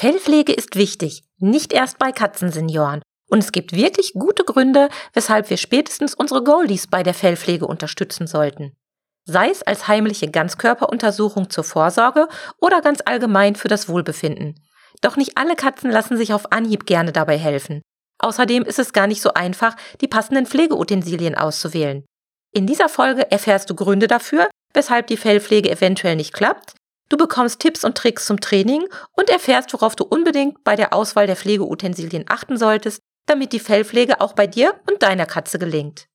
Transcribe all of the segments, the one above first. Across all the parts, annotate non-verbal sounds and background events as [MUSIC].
Fellpflege ist wichtig, nicht erst bei Katzensenioren. Und es gibt wirklich gute Gründe, weshalb wir spätestens unsere Goldies bei der Fellpflege unterstützen sollten. Sei es als heimliche Ganzkörperuntersuchung zur Vorsorge oder ganz allgemein für das Wohlbefinden. Doch nicht alle Katzen lassen sich auf Anhieb gerne dabei helfen. Außerdem ist es gar nicht so einfach, die passenden Pflegeutensilien auszuwählen. In dieser Folge erfährst du Gründe dafür, weshalb die Fellpflege eventuell nicht klappt. Du bekommst Tipps und Tricks zum Training und erfährst, worauf du unbedingt bei der Auswahl der Pflegeutensilien achten solltest, damit die Fellpflege auch bei dir und deiner Katze gelingt.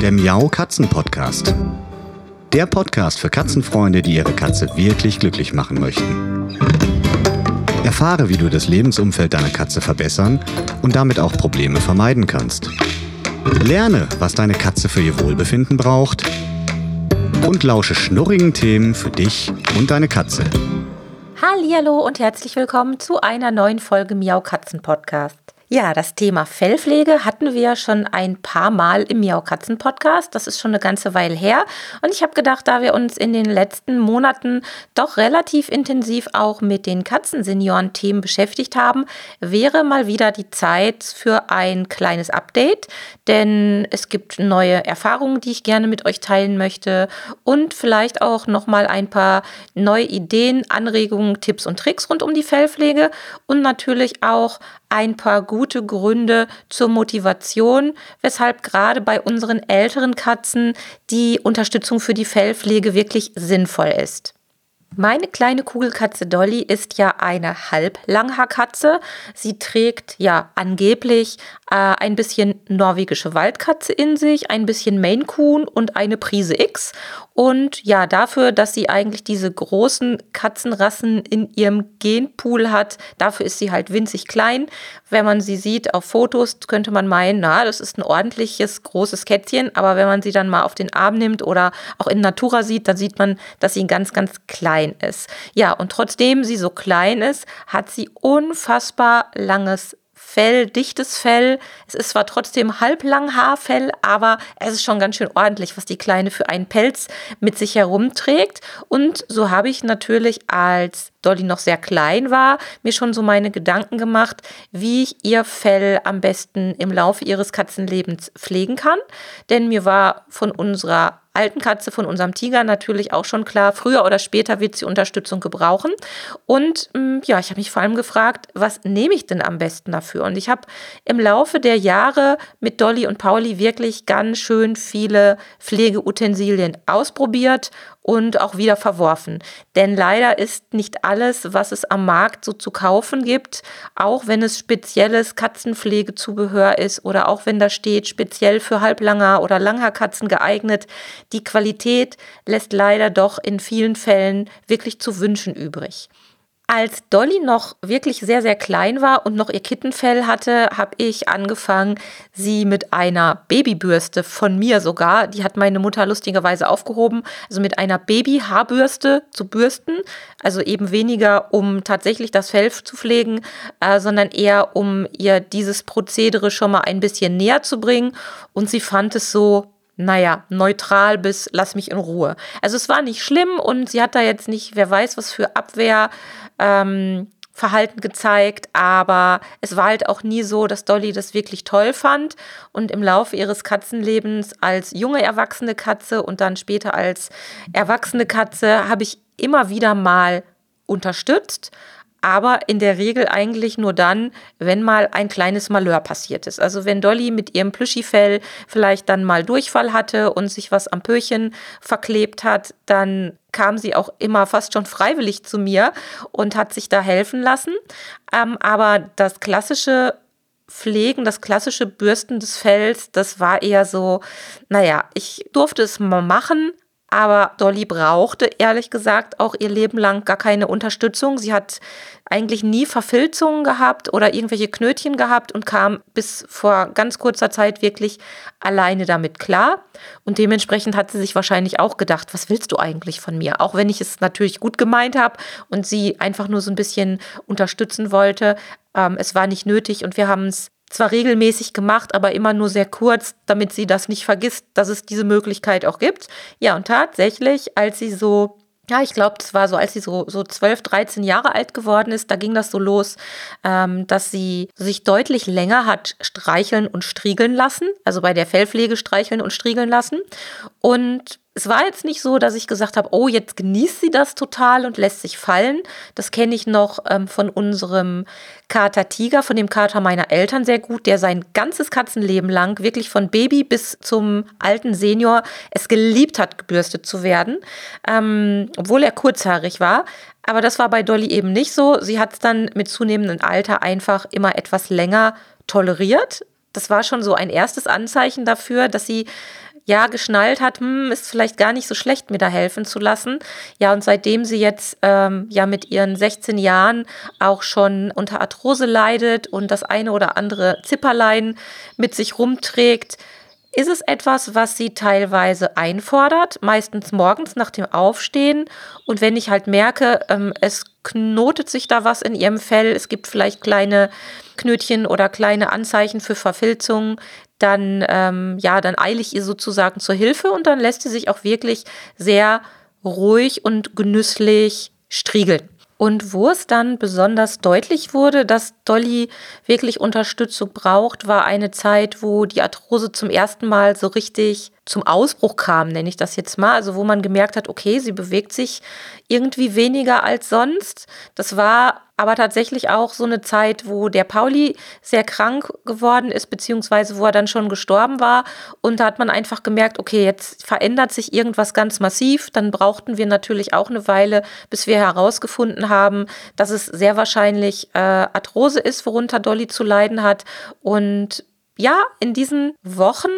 Der Miau Katzen Podcast. Der Podcast für Katzenfreunde, die ihre Katze wirklich glücklich machen möchten. Erfahre, wie du das Lebensumfeld deiner Katze verbessern und damit auch Probleme vermeiden kannst. Lerne, was deine Katze für ihr Wohlbefinden braucht und lausche schnurrigen Themen für dich und deine Katze. Hallo und herzlich willkommen zu einer neuen Folge Miau Katzen Podcast. Ja, das Thema Fellpflege hatten wir schon ein paar Mal im Miau Katzen Podcast. Das ist schon eine ganze Weile her. Und ich habe gedacht, da wir uns in den letzten Monaten doch relativ intensiv auch mit den Katzensenioren-Themen beschäftigt haben, wäre mal wieder die Zeit für ein kleines Update. Denn es gibt neue Erfahrungen, die ich gerne mit euch teilen möchte und vielleicht auch nochmal ein paar neue Ideen, Anregungen, Tipps und Tricks rund um die Fellpflege und natürlich auch ein paar gute Gründe zur Motivation, weshalb gerade bei unseren älteren Katzen die Unterstützung für die Fellpflege wirklich sinnvoll ist. Meine kleine Kugelkatze Dolly ist ja eine Halblanghaarkatze. Sie trägt ja angeblich äh, ein bisschen norwegische Waldkatze in sich, ein bisschen Maine Coon und eine Prise X. Und ja, dafür, dass sie eigentlich diese großen Katzenrassen in ihrem Genpool hat, dafür ist sie halt winzig klein. Wenn man sie sieht auf Fotos, könnte man meinen, na, das ist ein ordentliches, großes Kätzchen. Aber wenn man sie dann mal auf den Arm nimmt oder auch in Natura sieht, dann sieht man, dass sie ganz, ganz klein ist. Ja, und trotzdem sie so klein ist, hat sie unfassbar langes Fell, dichtes Fell. Es ist zwar trotzdem halblang Haarfell, aber es ist schon ganz schön ordentlich, was die Kleine für einen Pelz mit sich herumträgt. Und so habe ich natürlich, als Dolly noch sehr klein war, mir schon so meine Gedanken gemacht, wie ich ihr Fell am besten im Laufe ihres Katzenlebens pflegen kann. Denn mir war von unserer alten Katze von unserem Tiger natürlich auch schon klar, früher oder später wird sie Unterstützung gebrauchen. Und mm, ja, ich habe mich vor allem gefragt, was nehme ich denn am besten dafür? Und ich habe im Laufe der Jahre mit Dolly und Pauli wirklich ganz schön viele Pflegeutensilien ausprobiert und auch wieder verworfen. Denn leider ist nicht alles, was es am Markt so zu kaufen gibt, auch wenn es spezielles Katzenpflegezubehör ist oder auch wenn da steht, speziell für Halblanger oder Langhaarkatzen geeignet, die Qualität lässt leider doch in vielen Fällen wirklich zu wünschen übrig. Als Dolly noch wirklich sehr, sehr klein war und noch ihr Kittenfell hatte, habe ich angefangen, sie mit einer Babybürste von mir sogar, die hat meine Mutter lustigerweise aufgehoben, also mit einer Babyhaarbürste zu bürsten. Also eben weniger, um tatsächlich das Fell zu pflegen, äh, sondern eher, um ihr dieses Prozedere schon mal ein bisschen näher zu bringen. Und sie fand es so naja, neutral bis lass mich in Ruhe. Also es war nicht schlimm und sie hat da jetzt nicht, wer weiß, was für Abwehr. Ähm, gezeigt, aber es war halt auch nie so, dass Dolly das wirklich toll fand. Und im Laufe ihres Katzenlebens als junge erwachsene Katze und dann später als erwachsene Katze habe ich immer wieder mal unterstützt, aber in der Regel eigentlich nur dann, wenn mal ein kleines Malheur passiert ist. Also wenn Dolly mit ihrem Plüschifell vielleicht dann mal Durchfall hatte und sich was am Pöchen verklebt hat, dann kam sie auch immer fast schon freiwillig zu mir und hat sich da helfen lassen. Ähm, aber das klassische Pflegen, das klassische Bürsten des Fells, das war eher so, naja, ich durfte es mal machen, aber Dolly brauchte ehrlich gesagt auch ihr Leben lang gar keine Unterstützung. Sie hat eigentlich nie Verfilzungen gehabt oder irgendwelche Knötchen gehabt und kam bis vor ganz kurzer Zeit wirklich alleine damit klar. Und dementsprechend hat sie sich wahrscheinlich auch gedacht, was willst du eigentlich von mir? Auch wenn ich es natürlich gut gemeint habe und sie einfach nur so ein bisschen unterstützen wollte. Ähm, es war nicht nötig und wir haben es zwar regelmäßig gemacht, aber immer nur sehr kurz, damit sie das nicht vergisst, dass es diese Möglichkeit auch gibt. Ja, und tatsächlich, als sie so ja, ich glaube, das war so, als sie so, so 12, 13 Jahre alt geworden ist, da ging das so los, ähm, dass sie sich deutlich länger hat streicheln und striegeln lassen, also bei der Fellpflege streicheln und striegeln lassen. Und es war jetzt nicht so, dass ich gesagt habe, oh, jetzt genießt sie das total und lässt sich fallen. Das kenne ich noch ähm, von unserem Kater Tiger, von dem Kater meiner Eltern sehr gut, der sein ganzes Katzenleben lang, wirklich von Baby bis zum alten Senior, es geliebt hat, gebürstet zu werden, ähm, obwohl er kurzhaarig war. Aber das war bei Dolly eben nicht so. Sie hat es dann mit zunehmendem Alter einfach immer etwas länger toleriert. Das war schon so ein erstes Anzeichen dafür, dass sie ja geschnallt hat, hm, ist vielleicht gar nicht so schlecht, mir da helfen zu lassen. Ja, und seitdem sie jetzt ähm, ja mit ihren 16 Jahren auch schon unter Arthrose leidet und das eine oder andere Zipperlein mit sich rumträgt, ist es etwas, was sie teilweise einfordert, meistens morgens nach dem Aufstehen. Und wenn ich halt merke, ähm, es knotet sich da was in ihrem Fell, es gibt vielleicht kleine Knötchen oder kleine Anzeichen für Verfilzungen, dann, ähm, ja, dann eile ich ihr sozusagen zur Hilfe und dann lässt sie sich auch wirklich sehr ruhig und genüsslich striegeln. Und wo es dann besonders deutlich wurde, dass Dolly wirklich Unterstützung braucht, war eine Zeit, wo die Arthrose zum ersten Mal so richtig zum Ausbruch kam, nenne ich das jetzt mal. Also wo man gemerkt hat, okay, sie bewegt sich irgendwie weniger als sonst. Das war aber tatsächlich auch so eine Zeit, wo der Pauli sehr krank geworden ist, beziehungsweise wo er dann schon gestorben war. Und da hat man einfach gemerkt, okay, jetzt verändert sich irgendwas ganz massiv. Dann brauchten wir natürlich auch eine Weile, bis wir herausgefunden haben, dass es sehr wahrscheinlich äh, Arthrose ist, worunter Dolly zu leiden hat. Und ja, in diesen Wochen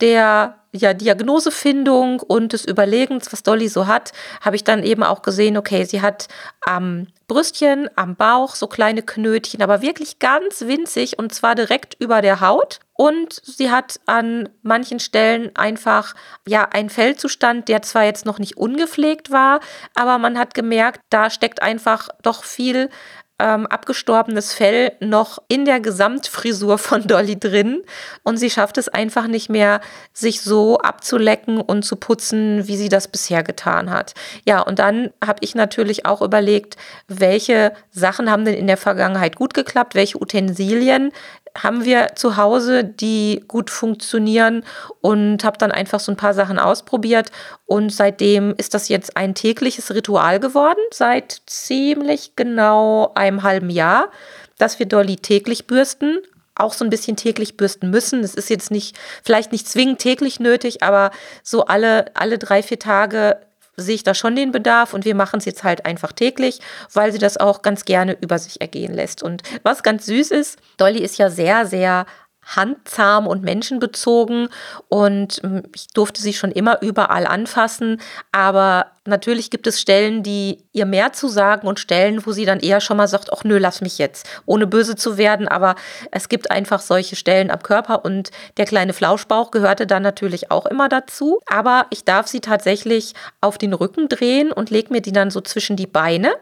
der ja, Diagnosefindung und des Überlegens, was Dolly so hat, habe ich dann eben auch gesehen, okay, sie hat am Brüstchen, am Bauch so kleine Knötchen, aber wirklich ganz winzig und zwar direkt über der Haut. Und sie hat an manchen Stellen einfach ja einen Fellzustand, der zwar jetzt noch nicht ungepflegt war, aber man hat gemerkt, da steckt einfach doch viel ähm, abgestorbenes Fell noch in der Gesamtfrisur von Dolly drin und sie schafft es einfach nicht mehr, sich so abzulecken und zu putzen, wie sie das bisher getan hat. Ja, und dann habe ich natürlich auch überlegt, welche Sachen haben denn in der Vergangenheit gut geklappt, welche Utensilien haben wir zu Hause, die gut funktionieren und habe dann einfach so ein paar Sachen ausprobiert. Und seitdem ist das jetzt ein tägliches Ritual geworden, seit ziemlich genau einem halben Jahr, dass wir Dolly täglich bürsten, auch so ein bisschen täglich bürsten müssen. Es ist jetzt nicht, vielleicht nicht zwingend täglich nötig, aber so alle, alle drei, vier Tage sehe ich da schon den Bedarf und wir machen es jetzt halt einfach täglich, weil sie das auch ganz gerne über sich ergehen lässt. Und was ganz süß ist, Dolly ist ja sehr, sehr handzahm und menschenbezogen und hm, ich durfte sie schon immer überall anfassen, aber natürlich gibt es Stellen, die ihr mehr zu sagen und Stellen, wo sie dann eher schon mal sagt, ach nö, lass mich jetzt, ohne böse zu werden, aber es gibt einfach solche Stellen am Körper und der kleine Flauschbauch gehörte dann natürlich auch immer dazu, aber ich darf sie tatsächlich auf den Rücken drehen und leg mir die dann so zwischen die Beine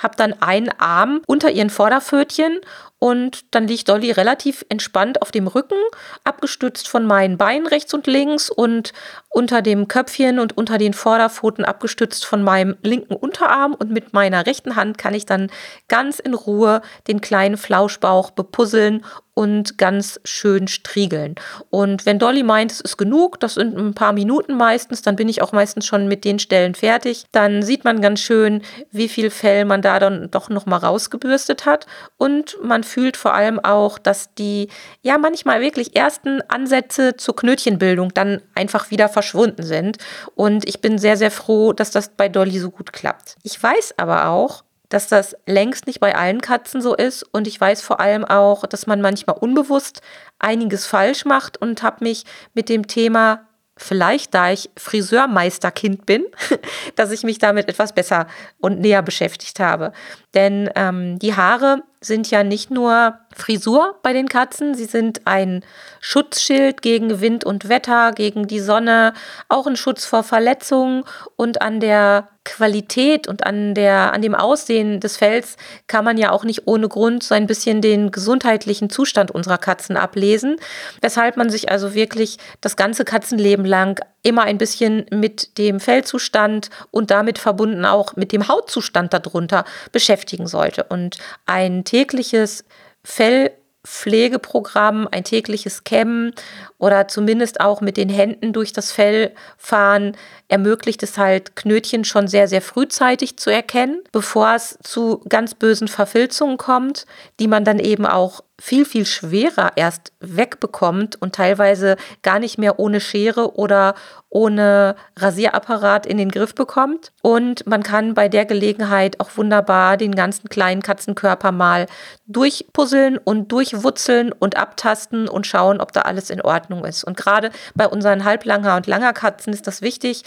habe dann einen Arm unter ihren Vorderpfötchen und dann liegt Dolly relativ entspannt auf dem Rücken, abgestützt von meinen Beinen rechts und links und unter dem Köpfchen und unter den Vorderpfoten abgestützt von meinem linken Unterarm. Und mit meiner rechten Hand kann ich dann ganz in Ruhe den kleinen Flauschbauch bepuzzeln und ganz schön striegeln. Und wenn Dolly meint, es ist genug, das sind ein paar Minuten meistens, dann bin ich auch meistens schon mit den Stellen fertig. Dann sieht man ganz schön, wie viel Fell man da dann doch nochmal rausgebürstet hat. Und man fühlt vor allem auch, dass die ja manchmal wirklich ersten Ansätze zur Knötchenbildung dann einfach wieder verschwunden sind. Und ich bin sehr, sehr froh, dass das bei Dolly so gut klappt. Ich weiß aber auch, dass das längst nicht bei allen Katzen so ist und ich weiß vor allem auch, dass man manchmal unbewusst einiges falsch macht und habe mich mit dem Thema vielleicht da ich Friseurmeisterkind bin, [LAUGHS] dass ich mich damit etwas besser und näher beschäftigt habe. Denn ähm, die Haare sind ja nicht nur Frisur bei den Katzen, sie sind ein Schutzschild gegen Wind und Wetter, gegen die Sonne, auch ein Schutz vor Verletzungen und an der Qualität und an, der, an dem Aussehen des Fells kann man ja auch nicht ohne Grund so ein bisschen den gesundheitlichen Zustand unserer Katzen ablesen, weshalb man sich also wirklich das ganze Katzenleben lang immer ein bisschen mit dem Fellzustand und damit verbunden auch mit dem Hautzustand darunter beschäftigen sollte. Und ein tägliches Fell Pflegeprogramm, ein tägliches Kämmen oder zumindest auch mit den Händen durch das Fell fahren, ermöglicht es halt Knötchen schon sehr, sehr frühzeitig zu erkennen, bevor es zu ganz bösen Verfilzungen kommt, die man dann eben auch viel, viel schwerer erst wegbekommt und teilweise gar nicht mehr ohne Schere oder ohne Rasierapparat in den Griff bekommt. Und man kann bei der Gelegenheit auch wunderbar den ganzen kleinen Katzenkörper mal durchpuzzeln und durchwutzeln und abtasten und schauen, ob da alles in Ordnung ist. Und gerade bei unseren Halblanghaar- und Langerkatzen ist das wichtig,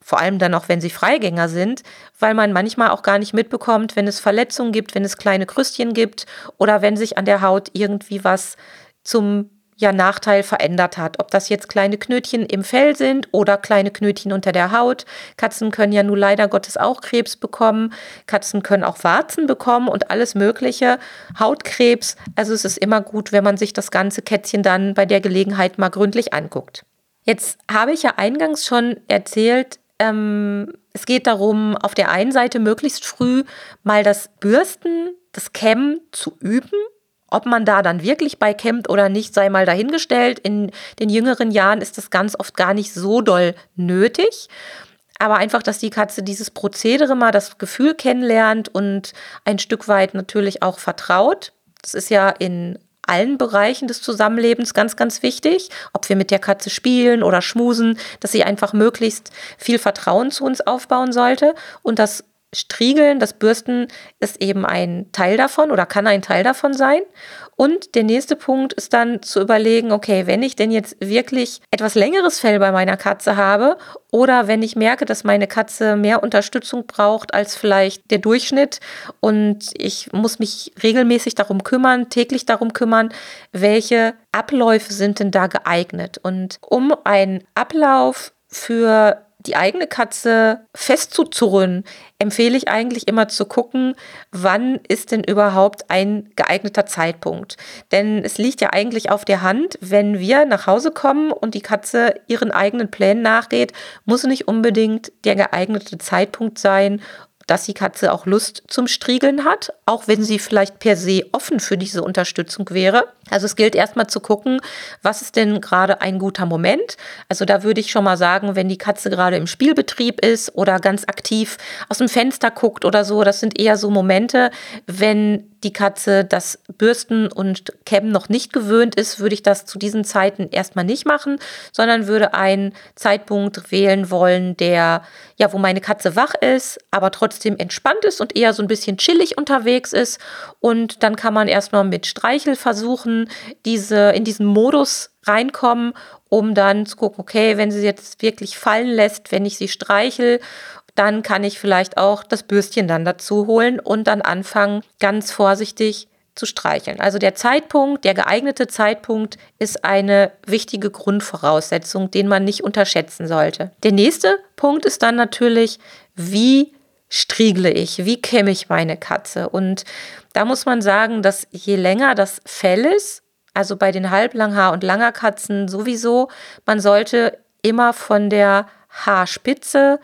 vor allem dann auch, wenn sie Freigänger sind, weil man manchmal auch gar nicht mitbekommt, wenn es Verletzungen gibt, wenn es kleine Krüstchen gibt oder wenn sich an der Haut irgendwie was zum ja, Nachteil verändert hat. Ob das jetzt kleine Knötchen im Fell sind oder kleine Knötchen unter der Haut. Katzen können ja nun leider Gottes auch Krebs bekommen. Katzen können auch Warzen bekommen und alles Mögliche. Hautkrebs. Also es ist immer gut, wenn man sich das ganze Kätzchen dann bei der Gelegenheit mal gründlich anguckt. Jetzt habe ich ja eingangs schon erzählt, ähm, es geht darum, auf der einen Seite möglichst früh mal das Bürsten, das Kämmen zu üben. Ob man da dann wirklich bei kämmt oder nicht, sei mal dahingestellt. In den jüngeren Jahren ist das ganz oft gar nicht so doll nötig. Aber einfach, dass die Katze dieses Prozedere mal, das Gefühl kennenlernt und ein Stück weit natürlich auch vertraut. Das ist ja in allen Bereichen des Zusammenlebens ganz, ganz wichtig, ob wir mit der Katze spielen oder schmusen, dass sie einfach möglichst viel Vertrauen zu uns aufbauen sollte und das Striegeln, das Bürsten ist eben ein Teil davon oder kann ein Teil davon sein. Und der nächste Punkt ist dann zu überlegen, okay, wenn ich denn jetzt wirklich etwas längeres Fell bei meiner Katze habe oder wenn ich merke, dass meine Katze mehr Unterstützung braucht als vielleicht der Durchschnitt und ich muss mich regelmäßig darum kümmern, täglich darum kümmern, welche Abläufe sind denn da geeignet? Und um einen Ablauf für die eigene Katze festzuzurren, empfehle ich eigentlich immer zu gucken, wann ist denn überhaupt ein geeigneter Zeitpunkt. Denn es liegt ja eigentlich auf der Hand, wenn wir nach Hause kommen und die Katze ihren eigenen Plänen nachgeht, muss nicht unbedingt der geeignete Zeitpunkt sein, dass die Katze auch Lust zum Striegeln hat, auch wenn sie vielleicht per se offen für diese Unterstützung wäre. Also es gilt erstmal zu gucken, was ist denn gerade ein guter Moment. Also da würde ich schon mal sagen, wenn die Katze gerade im Spielbetrieb ist oder ganz aktiv aus dem Fenster guckt oder so, das sind eher so Momente, wenn die Katze das Bürsten und Kämmen noch nicht gewöhnt ist, würde ich das zu diesen Zeiten erstmal nicht machen, sondern würde einen Zeitpunkt wählen wollen, der, ja, wo meine Katze wach ist, aber trotzdem entspannt ist und eher so ein bisschen chillig unterwegs ist. Und dann kann man erstmal mit Streichel versuchen, diese, in diesen Modus reinkommen, um dann zu gucken, okay, wenn sie jetzt wirklich fallen lässt, wenn ich sie streichel dann kann ich vielleicht auch das Bürstchen dann dazu holen und dann anfangen, ganz vorsichtig zu streicheln. Also der Zeitpunkt, der geeignete Zeitpunkt ist eine wichtige Grundvoraussetzung, den man nicht unterschätzen sollte. Der nächste Punkt ist dann natürlich, wie striegle ich, wie kämme ich meine Katze? Und da muss man sagen, dass je länger das Fell ist, also bei den Halblanghaar- und Langerkatzen sowieso, man sollte immer von der Haarspitze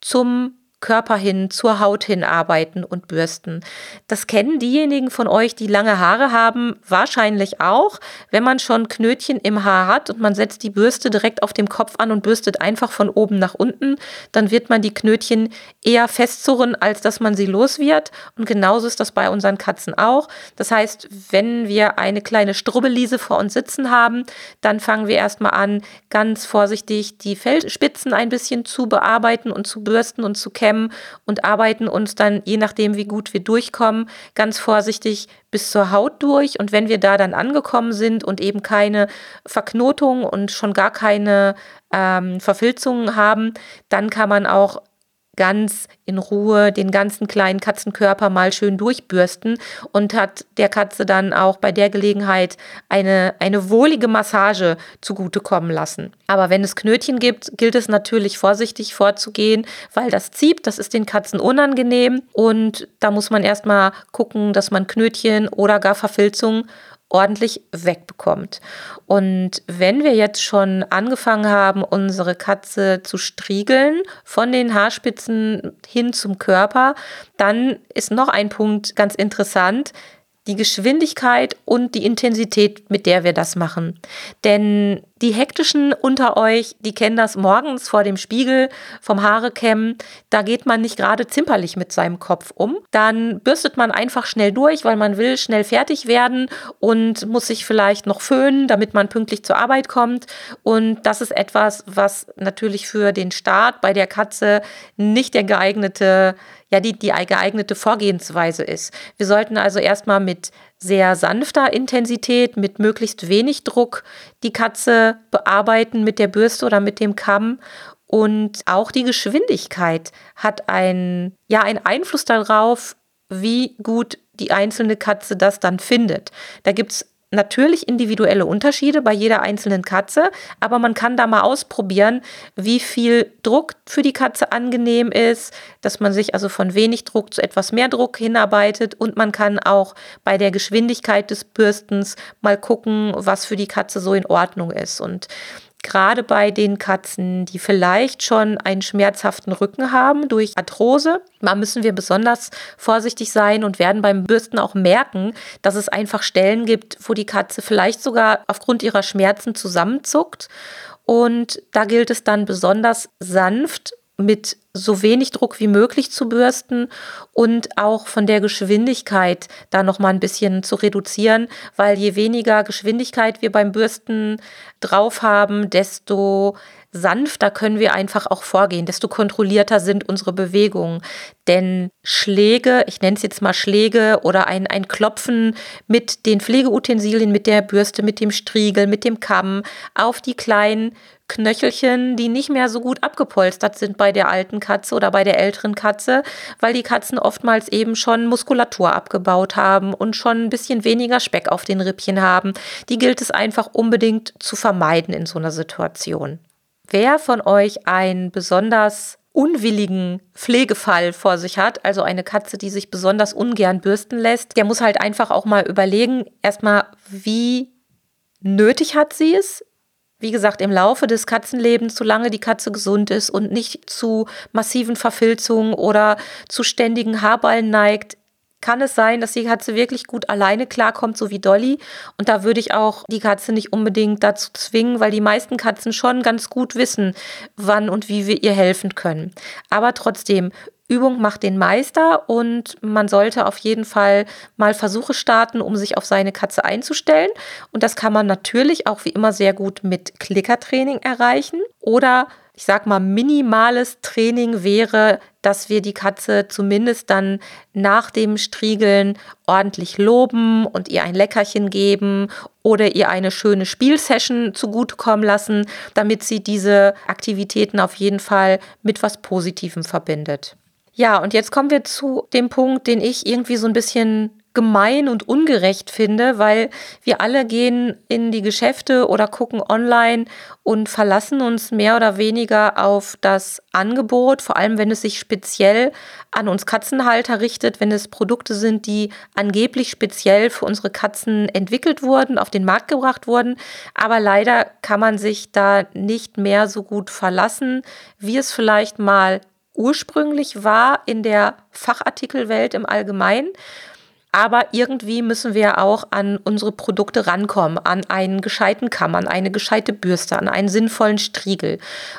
zum Körper hin, zur Haut hin arbeiten und bürsten. Das kennen diejenigen von euch, die lange Haare haben, wahrscheinlich auch. Wenn man schon Knötchen im Haar hat und man setzt die Bürste direkt auf dem Kopf an und bürstet einfach von oben nach unten, dann wird man die Knötchen eher festzurren, als dass man sie los wird. Und genauso ist das bei unseren Katzen auch. Das heißt, wenn wir eine kleine Strubbelliese vor uns sitzen haben, dann fangen wir erstmal an, ganz vorsichtig die Fellspitzen ein bisschen zu bearbeiten und zu bürsten und zu kämmen kämmen und arbeiten uns dann, je nachdem, wie gut wir durchkommen, ganz vorsichtig bis zur Haut durch. Und wenn wir da dann angekommen sind und eben keine Verknotung und schon gar keine ähm, Verfilzungen haben, dann kann man auch ganz in Ruhe den ganzen kleinen Katzenkörper mal schön durchbürsten und hat der Katze dann auch bei der Gelegenheit eine, eine wohlige Massage zugutekommen lassen. Aber wenn es Knötchen gibt, gilt es natürlich vorsichtig vorzugehen, weil das zieht, das ist den Katzen unangenehm und da muss man erstmal gucken, dass man Knötchen oder gar Verfilzung ordentlich wegbekommt. Und wenn wir jetzt schon angefangen haben, unsere Katze zu striegeln, von den Haarspitzen hin zum Körper, dann ist noch ein Punkt ganz interessant die Geschwindigkeit und die Intensität, mit der wir das machen. Denn die hektischen unter euch, die kennen das morgens vor dem Spiegel vom Haare kämmen. Da geht man nicht gerade zimperlich mit seinem Kopf um. Dann bürstet man einfach schnell durch, weil man will schnell fertig werden und muss sich vielleicht noch föhnen, damit man pünktlich zur Arbeit kommt. Und das ist etwas, was natürlich für den Start bei der Katze nicht der geeignete ja die, die geeignete Vorgehensweise ist. Wir sollten also erstmal mit sehr sanfter Intensität, mit möglichst wenig Druck die Katze bearbeiten mit der Bürste oder mit dem Kamm. Und auch die Geschwindigkeit hat einen, ja, einen Einfluss darauf, wie gut die einzelne Katze das dann findet. Da gibt es natürlich individuelle Unterschiede bei jeder einzelnen Katze, aber man kann da mal ausprobieren, wie viel Druck für die Katze angenehm ist, dass man sich also von wenig Druck zu etwas mehr Druck hinarbeitet und man kann auch bei der Geschwindigkeit des Bürstens mal gucken, was für die Katze so in Ordnung ist. Und gerade bei den Katzen, die vielleicht schon einen schmerzhaften Rücken haben durch Arthrose. Da müssen wir besonders vorsichtig sein und werden beim Bürsten auch merken, dass es einfach Stellen gibt, wo die Katze vielleicht sogar aufgrund ihrer Schmerzen zusammenzuckt. Und da gilt es dann besonders sanft mit so wenig Druck wie möglich zu bürsten und auch von der Geschwindigkeit da noch mal ein bisschen zu reduzieren, weil je weniger Geschwindigkeit wir beim Bürsten drauf haben, desto sanfter können wir einfach auch vorgehen, desto kontrollierter sind unsere Bewegungen. Denn Schläge, ich nenne es jetzt mal Schläge oder ein, ein Klopfen mit den Pflegeutensilien, mit der Bürste, mit dem Striegel, mit dem Kamm auf die kleinen Knöchelchen, die nicht mehr so gut abgepolstert sind bei der alten Katze oder bei der älteren Katze, weil die Katzen oftmals eben schon Muskulatur abgebaut haben und schon ein bisschen weniger Speck auf den Rippchen haben. Die gilt es einfach unbedingt zu vermeiden in so einer Situation. Wer von euch einen besonders unwilligen Pflegefall vor sich hat, also eine Katze, die sich besonders ungern bürsten lässt, der muss halt einfach auch mal überlegen, erstmal, wie nötig hat sie es, wie gesagt, im Laufe des Katzenlebens, solange die Katze gesund ist und nicht zu massiven Verfilzungen oder zu ständigen Haarballen neigt, kann es sein, dass die Katze wirklich gut alleine klarkommt, so wie Dolly. Und da würde ich auch die Katze nicht unbedingt dazu zwingen, weil die meisten Katzen schon ganz gut wissen, wann und wie wir ihr helfen können. Aber trotzdem, Übung macht den Meister und man sollte auf jeden Fall mal Versuche starten, um sich auf seine Katze einzustellen. Und das kann man natürlich auch wie immer sehr gut mit Klickertraining erreichen. Oder ich sag mal, minimales Training wäre, dass wir die Katze zumindest dann nach dem Striegeln ordentlich loben und ihr ein Leckerchen geben oder ihr eine schöne Spielsession zugutekommen lassen, damit sie diese Aktivitäten auf jeden Fall mit was Positivem verbindet. Ja, und jetzt kommen wir zu dem Punkt, den ich irgendwie so ein bisschen gemein und ungerecht finde, weil wir alle gehen in die Geschäfte oder gucken online und verlassen uns mehr oder weniger auf das Angebot, vor allem wenn es sich speziell an uns Katzenhalter richtet, wenn es Produkte sind, die angeblich speziell für unsere Katzen entwickelt wurden, auf den Markt gebracht wurden. Aber leider kann man sich da nicht mehr so gut verlassen, wie es vielleicht mal ursprünglich war in der Fachartikelwelt im Allgemeinen. Aber irgendwie müssen wir auch an unsere Produkte rankommen, an einen gescheiten Kamm, an eine gescheite Bürste, an einen sinnvollen Striegel.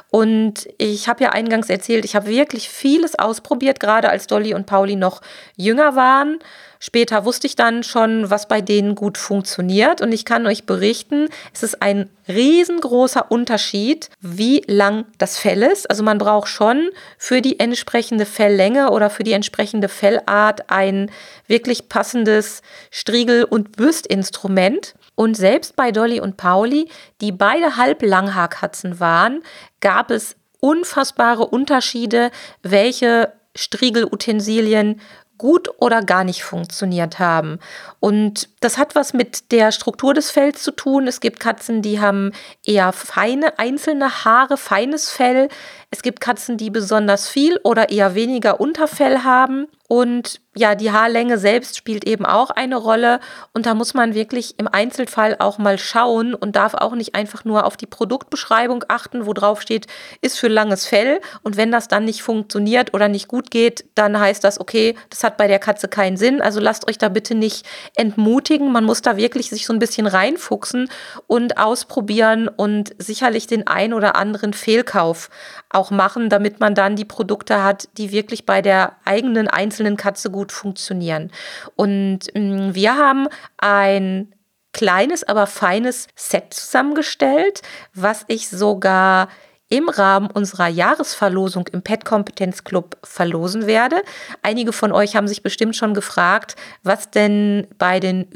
Und ich habe ja eingangs erzählt, ich habe wirklich vieles ausprobiert, gerade als Dolly und Pauli noch jünger waren. Später wusste ich dann schon, was bei denen gut funktioniert. Und ich kann euch berichten, es ist ein riesengroßer Unterschied, wie lang das Fell ist. Also man braucht schon für die entsprechende Felllänge oder für die entsprechende Fellart ein wirklich passendes Striegel- und Bürstinstrument. Und selbst bei Dolly und Pauli, die beide halblanghaarkatzen waren, gab es unfassbare Unterschiede, welche Striegelutensilien gut oder gar nicht funktioniert haben. Und das hat was mit der Struktur des Fells zu tun. Es gibt Katzen, die haben eher feine, einzelne Haare, feines Fell. Es gibt Katzen, die besonders viel oder eher weniger Unterfell haben. Und ja, die Haarlänge selbst spielt eben auch eine Rolle. Und da muss man wirklich im Einzelfall auch mal schauen und darf auch nicht einfach nur auf die Produktbeschreibung achten, wo drauf steht, ist für langes Fell. Und wenn das dann nicht funktioniert oder nicht gut geht, dann heißt das, okay, das hat bei der Katze keinen Sinn. Also lasst euch da bitte nicht entmutigen. Man muss da wirklich sich so ein bisschen reinfuchsen und ausprobieren und sicherlich den ein oder anderen Fehlkauf auch machen, damit man dann die Produkte hat, die wirklich bei der eigenen einzelnen Katze gut funktionieren. Und mh, mm, wir haben ein kleines, aber feines Set zusammengestellt, was ich sogar im Rahmen unserer Jahresverlosung im Pet Kompetenz Club verlosen werde. Einige von euch haben sich bestimmt schon gefragt, was denn bei den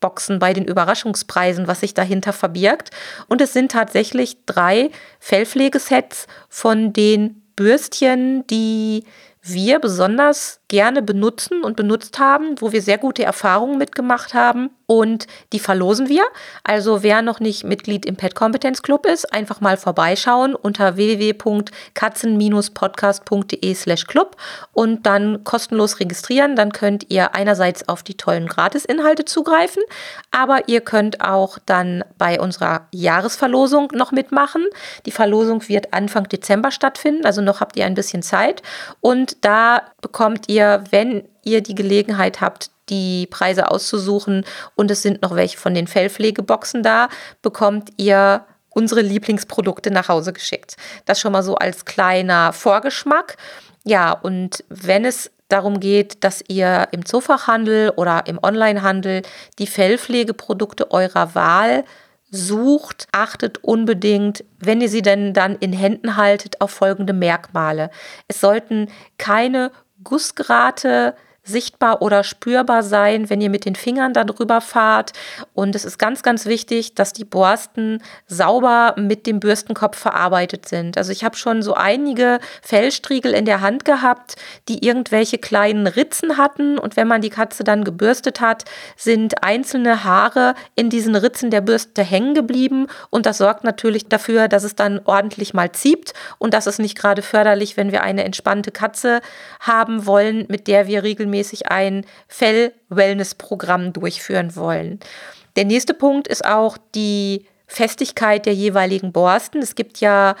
Überraschungsboxen, bei den Überraschungspreisen, was sich dahinter verbirgt. Und es sind tatsächlich drei Fellpflegesets von den Bürstchen, die wir besonders gerne benutzen und benutzt haben, wo wir sehr gute Erfahrungen mitgemacht haben und die verlosen wir. Also wer noch nicht Mitglied im Pet Competence Club ist, einfach mal vorbeischauen unter www.katzen-podcast.de slash club und dann kostenlos registrieren. Dann könnt ihr einerseits auf die tollen Gratisinhalte zugreifen, aber ihr könnt auch dann bei unserer Jahresverlosung noch mitmachen. Die Verlosung wird Anfang Dezember stattfinden, also noch habt ihr ein bisschen Zeit und da bekommt ihr ihr, wenn ihr die Gelegenheit habt, die Preise auszusuchen und es sind noch welche von den Fellpflegeboxen da, bekommt ihr unsere Lieblingsprodukte nach Hause geschickt. Das schon mal so als kleiner Vorgeschmack. Ja, und wenn es darum geht, dass ihr im Zoofachhandel oder im Onlinehandel die Fellpflegeprodukte eurer Wahl sucht, achtet unbedingt, wenn ihr sie denn dann in Händen haltet, auf folgende Merkmale. Es sollten keine Gussgrate sichtbar oder spürbar sein, wenn ihr mit den Fingern darüber fahrt. Und es ist ganz, ganz wichtig, dass die Borsten sauber mit dem Bürstenkopf verarbeitet sind. Also ich habe schon so einige Fellstriegel in der Hand gehabt, die irgendwelche kleinen Ritzen hatten. Und wenn man die Katze dann gebürstet hat, sind einzelne Haare in diesen Ritzen der Bürste hängen geblieben. Und das sorgt natürlich dafür, dass es dann ordentlich mal zieht. Und das ist nicht gerade förderlich, wenn wir eine entspannte Katze haben wollen, mit der wir regelmäßig regelmäßig ein Fell-Wellness-Programm durchführen wollen. Der nächste Punkt ist auch die Festigkeit der jeweiligen Borsten. Es gibt ja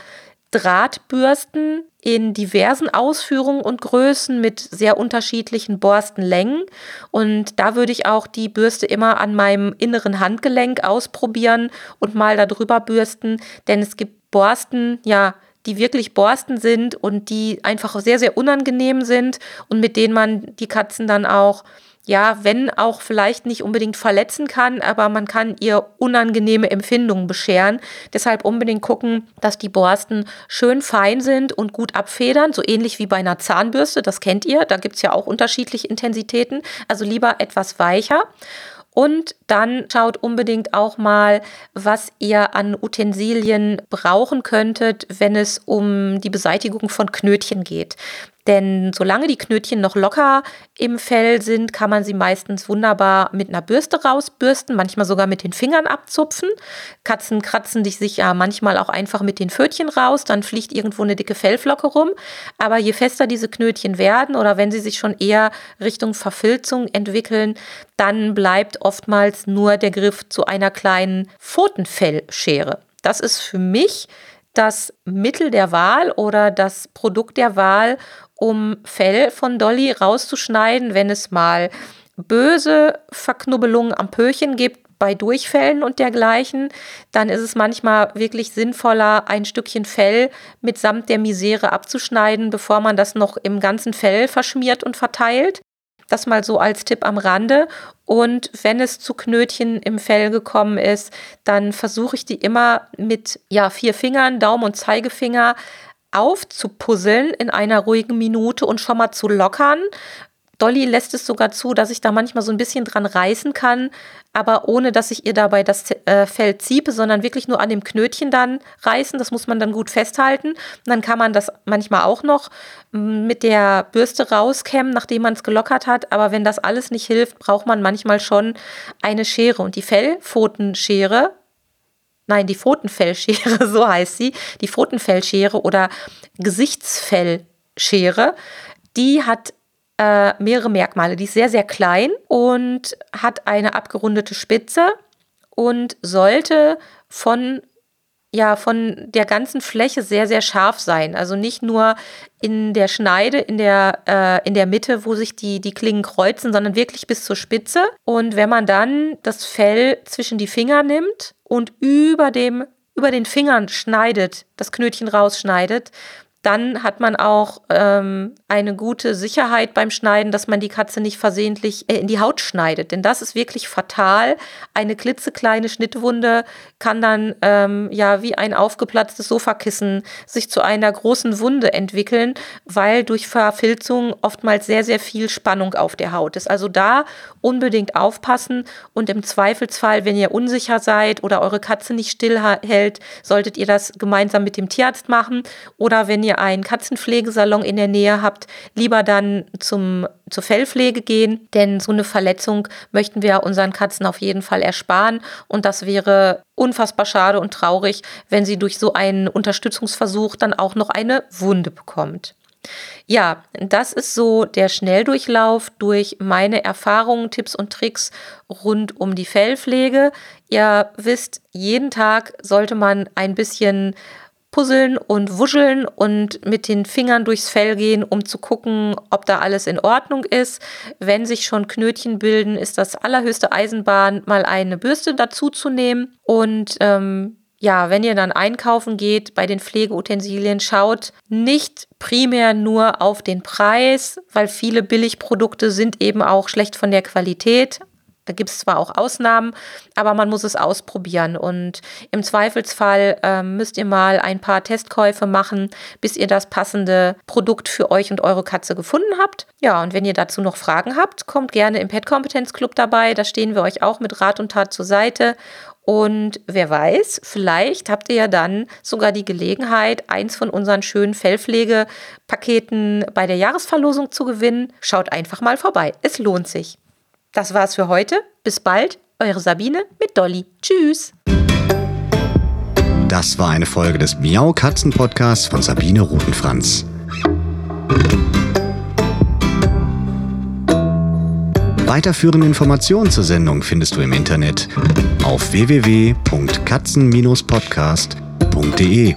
Drahtbürsten in diversen Ausführungen und Größen mit sehr unterschiedlichen Borstenlängen. Und da würde ich auch die Bürste immer an meinem inneren Handgelenk ausprobieren und mal darüber bürsten, denn es gibt Borsten, ja, die wirklich Borsten sind und die einfach sehr, sehr unangenehm sind und mit denen man die Katzen dann auch, ja, wenn auch vielleicht nicht unbedingt verletzen kann, aber man kann ihr unangenehme Empfindungen bescheren. Deshalb unbedingt gucken, dass die Borsten schön fein sind und gut abfedern, so ähnlich wie bei einer Zahnbürste, das kennt ihr, da gibt es ja auch unterschiedliche Intensitäten, also lieber etwas weicher. Und dann schaut unbedingt auch mal, was ihr an Utensilien brauchen könntet, wenn es um die Beseitigung von Knötchen geht. Denn solange die Knötchen noch locker im Fell sind, kann man sie meistens wunderbar mit einer Bürste rausbürsten, manchmal sogar mit den Fingern abzupfen. Katzen kratzen sich ja manchmal auch einfach mit den Pfötchen raus, dann fliegt irgendwo eine dicke Fellflocke rum. Aber je fester diese Knötchen werden oder wenn sie sich schon eher Richtung Verfilzung entwickeln, dann bleibt oftmals nur der Griff zu einer kleinen Pfotenfellschere. Das ist für mich das Mittel der Wahl oder das Produkt der Wahl, um Fell von Dolly rauszuschneiden, wenn es mal böse Verknubbelungen am Pöchen gibt bei Durchfällen und dergleichen, dann ist es manchmal wirklich sinnvoller, ein Stückchen Fell mitsamt der Misere abzuschneiden, bevor man das noch im ganzen Fell verschmiert und verteilt. Das mal so als Tipp am Rande. Und wenn es zu Knötchen im Fell gekommen ist, dann versuche ich die immer mit ja, vier Fingern, Daumen und Zeigefinger aufzupuzzeln in einer ruhigen Minute und schon mal zu lockern. Dolly lässt es sogar zu, dass ich da manchmal so ein bisschen dran reißen kann, aber ohne dass ich ihr dabei das äh, Fell ziepe, sondern wirklich nur an dem Knötchen dann reißen. Das muss man dann gut festhalten. Und dann kann man das manchmal auch noch mm, mit der Bürste rauskämmen, nachdem man es gelockert hat. Aber wenn das alles nicht hilft, braucht man manchmal schon eine Schere. Und die Fellpfotenschere, nein, die Pfotenfellschere, [LAUGHS] so heißt sie, die Pfotenfellschere oder Gesichtsfellschere, die hat äh, mehrere Merkmale. Die ist sehr, sehr klein und hat eine abgerundete Spitze und sollte von ja von der ganzen Fläche sehr sehr scharf sein, also nicht nur in der Schneide in der äh, in der Mitte, wo sich die die Klingen kreuzen, sondern wirklich bis zur Spitze. Und wenn man dann das Fell zwischen die Finger nimmt und über dem über den Fingern schneidet, das Knötchen rausschneidet, dann hat man auch ähm, eine gute Sicherheit beim Schneiden, dass man die Katze nicht versehentlich äh, in die Haut schneidet. Denn das ist wirklich fatal. Eine klitzekleine Schnittwunde kann dann ähm, ja wie ein aufgeplatztes Sofakissen sich zu einer großen Wunde entwickeln, weil durch Verfilzung oftmals sehr, sehr viel Spannung auf der Haut ist. Also da unbedingt aufpassen und im Zweifelsfall, wenn ihr unsicher seid oder eure Katze nicht stillhält, solltet ihr das gemeinsam mit dem Tierarzt machen oder wenn ihr ihr einen Katzenpflegesalon in der Nähe habt, lieber dann zum, zur Fellpflege gehen, denn so eine Verletzung möchten wir unseren Katzen auf jeden Fall ersparen und das wäre unfassbar schade und traurig, wenn sie durch so einen Unterstützungsversuch dann auch noch eine Wunde bekommt. Ja, das ist so der Schnelldurchlauf durch meine Erfahrungen, Tipps und Tricks rund um die Fellpflege. Ihr wisst, jeden Tag sollte man ein bisschen puzzeln und wuscheln und mit den Fingern durchs Fell gehen, um zu gucken, ob da alles in Ordnung ist. Wenn sich schon Knötchen bilden, ist das allerhöchste Eisenbahn, mal eine Bürste dazu zu nehmen. Und ähm, ja, wenn ihr dann einkaufen geht bei den Pflegeutensilien, schaut nicht primär nur auf den Preis, weil viele Billigprodukte sind eben auch schlecht von der Qualität. Da gibt es zwar auch Ausnahmen, aber man muss es ausprobieren. Und im Zweifelsfall äh, müsst ihr mal ein paar Testkäufe machen, bis ihr das passende Produkt für euch und eure Katze gefunden habt. Ja, und wenn ihr dazu noch Fragen habt, kommt gerne im Pet Kompetenz Club dabei. Da stehen wir euch auch mit Rat und Tat zur Seite. Und wer weiß, vielleicht habt ihr ja dann sogar die Gelegenheit, eins von unseren schönen Fellpflegepaketen bei der Jahresverlosung zu gewinnen. Schaut einfach mal vorbei. Es lohnt sich. Das war's für heute. Bis bald, eure Sabine mit Dolly. Tschüss. Das war eine Folge des Miau Katzen Podcasts von Sabine Rutenfranz. Weiterführende Informationen zur Sendung findest du im Internet auf www.katzen-podcast.de.